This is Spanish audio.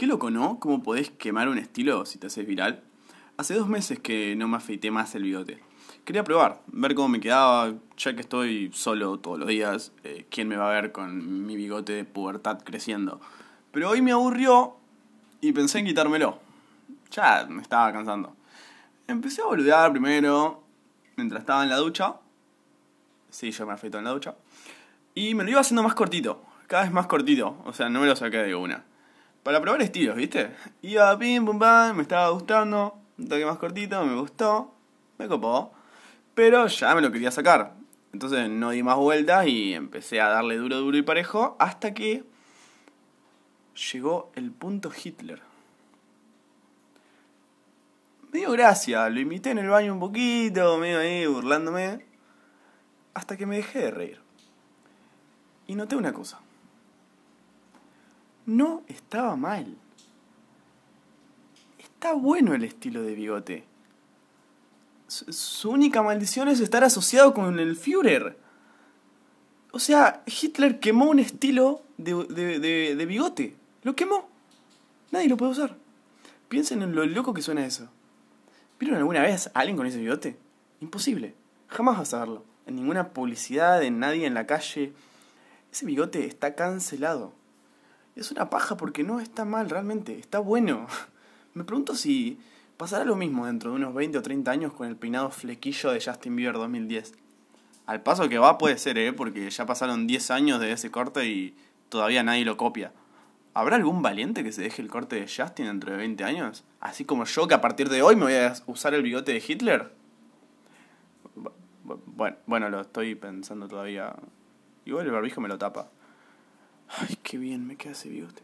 Qué loco, ¿no? ¿Cómo podés quemar un estilo si te haces viral? Hace dos meses que no me afeité más el bigote. Quería probar, ver cómo me quedaba, ya que estoy solo todos los días, eh, ¿quién me va a ver con mi bigote de pubertad creciendo? Pero hoy me aburrió y pensé en quitármelo. Ya me estaba cansando. Empecé a boludear primero, mientras estaba en la ducha. Sí, yo me afeito en la ducha. Y me lo iba haciendo más cortito, cada vez más cortito. O sea, no me lo saqué de una para probar estilos, ¿viste? Iba pim, pum, pam, me estaba gustando, un toque más cortito, me gustó, me copó, pero ya me lo quería sacar. Entonces no di más vueltas y empecé a darle duro, duro y parejo hasta que llegó el punto Hitler. Me dio gracia, lo imité en el baño un poquito, medio ahí burlándome, hasta que me dejé de reír. Y noté una cosa no estaba mal. Está bueno el estilo de bigote. Su, única maldición es estar asociado con el Führer. O sea, Hitler quemó un estilo de, de, bigote. Lo quemó. Nadie lo puede usar. Piensen en lo loco que suena eso. ¿Vieron alguna vez a alguien con ese bigote? Imposible. Jamás vas a verlo. En ninguna publicidad, en nadie en la calle. Ese bigote está cancelado. Es una paja porque no está mal realmente, está bueno. Me pregunto si pasará lo mismo dentro de unos 20 o 30 años con el peinado flequillo de Justin Bieber 2010. Al paso que va puede ser, ¿eh? Porque ya pasaron 10 años de ese corte y todavía nadie lo copia. ¿Habrá algún valiente que se deje el corte de Justin dentro de 20 años? Así como yo que a partir de hoy me voy a usar el bigote de Hitler. Bueno, bueno, lo estoy pensando todavía. Igual el barbijo me lo tapa. Ay, qué bien me queda ese bigote.